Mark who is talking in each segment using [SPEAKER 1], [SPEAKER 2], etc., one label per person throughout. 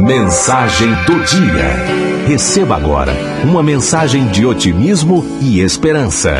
[SPEAKER 1] Mensagem do dia. Receba agora uma mensagem de otimismo e esperança.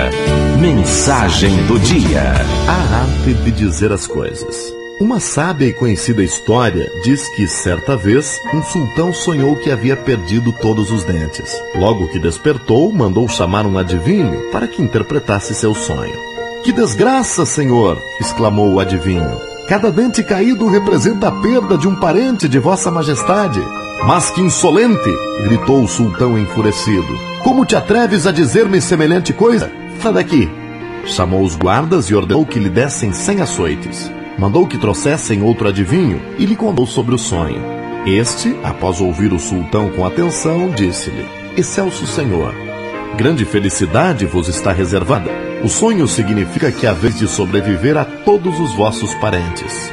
[SPEAKER 1] Mensagem do dia.
[SPEAKER 2] A arte de dizer as coisas. Uma sábia e conhecida história diz que, certa vez, um sultão sonhou que havia perdido todos os dentes. Logo que despertou, mandou chamar um adivinho para que interpretasse seu sonho. Que desgraça, senhor! exclamou o adivinho. Cada dente caído representa a perda de um parente de Vossa Majestade. Mas que insolente! gritou o sultão enfurecido. Como te atreves a dizer-me semelhante coisa? Sai daqui! Chamou os guardas e ordenou que lhe dessem cem açoites. Mandou que trouxessem outro adivinho e lhe contou sobre o sonho. Este, após ouvir o sultão com atenção, disse-lhe: Excelso Senhor, grande felicidade vos está reservada. O sonho significa que há vez de sobreviver a todos os vossos parentes.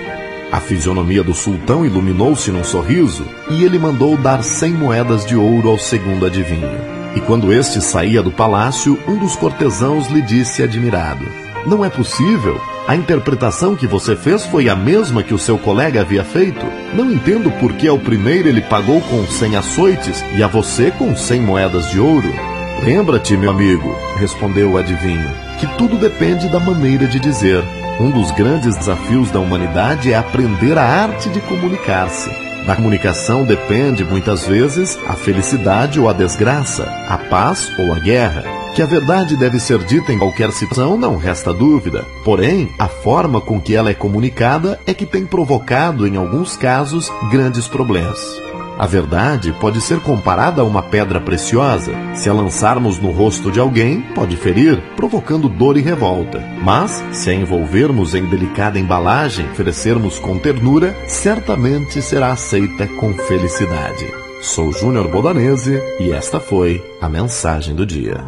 [SPEAKER 2] A fisionomia do sultão iluminou-se num sorriso e ele mandou dar cem moedas de ouro ao segundo adivinho. E quando este saía do palácio, um dos cortesãos lhe disse admirado: Não é possível. A interpretação que você fez foi a mesma que o seu colega havia feito. Não entendo por que ao primeiro ele pagou com cem açoites e a você com cem moedas de ouro. Lembra-te, meu amigo, respondeu o adivinho, que tudo depende da maneira de dizer. Um dos grandes desafios da humanidade é aprender a arte de comunicar-se. Da comunicação depende, muitas vezes, a felicidade ou a desgraça, a paz ou a guerra. Que a verdade deve ser dita em qualquer situação não resta dúvida. Porém, a forma com que ela é comunicada é que tem provocado, em alguns casos, grandes problemas. A verdade pode ser comparada a uma pedra preciosa. Se a lançarmos no rosto de alguém, pode ferir, provocando dor e revolta. Mas, se a envolvermos em delicada embalagem, oferecermos com ternura, certamente será aceita com felicidade. Sou Júnior Bodanese e esta foi a mensagem do dia.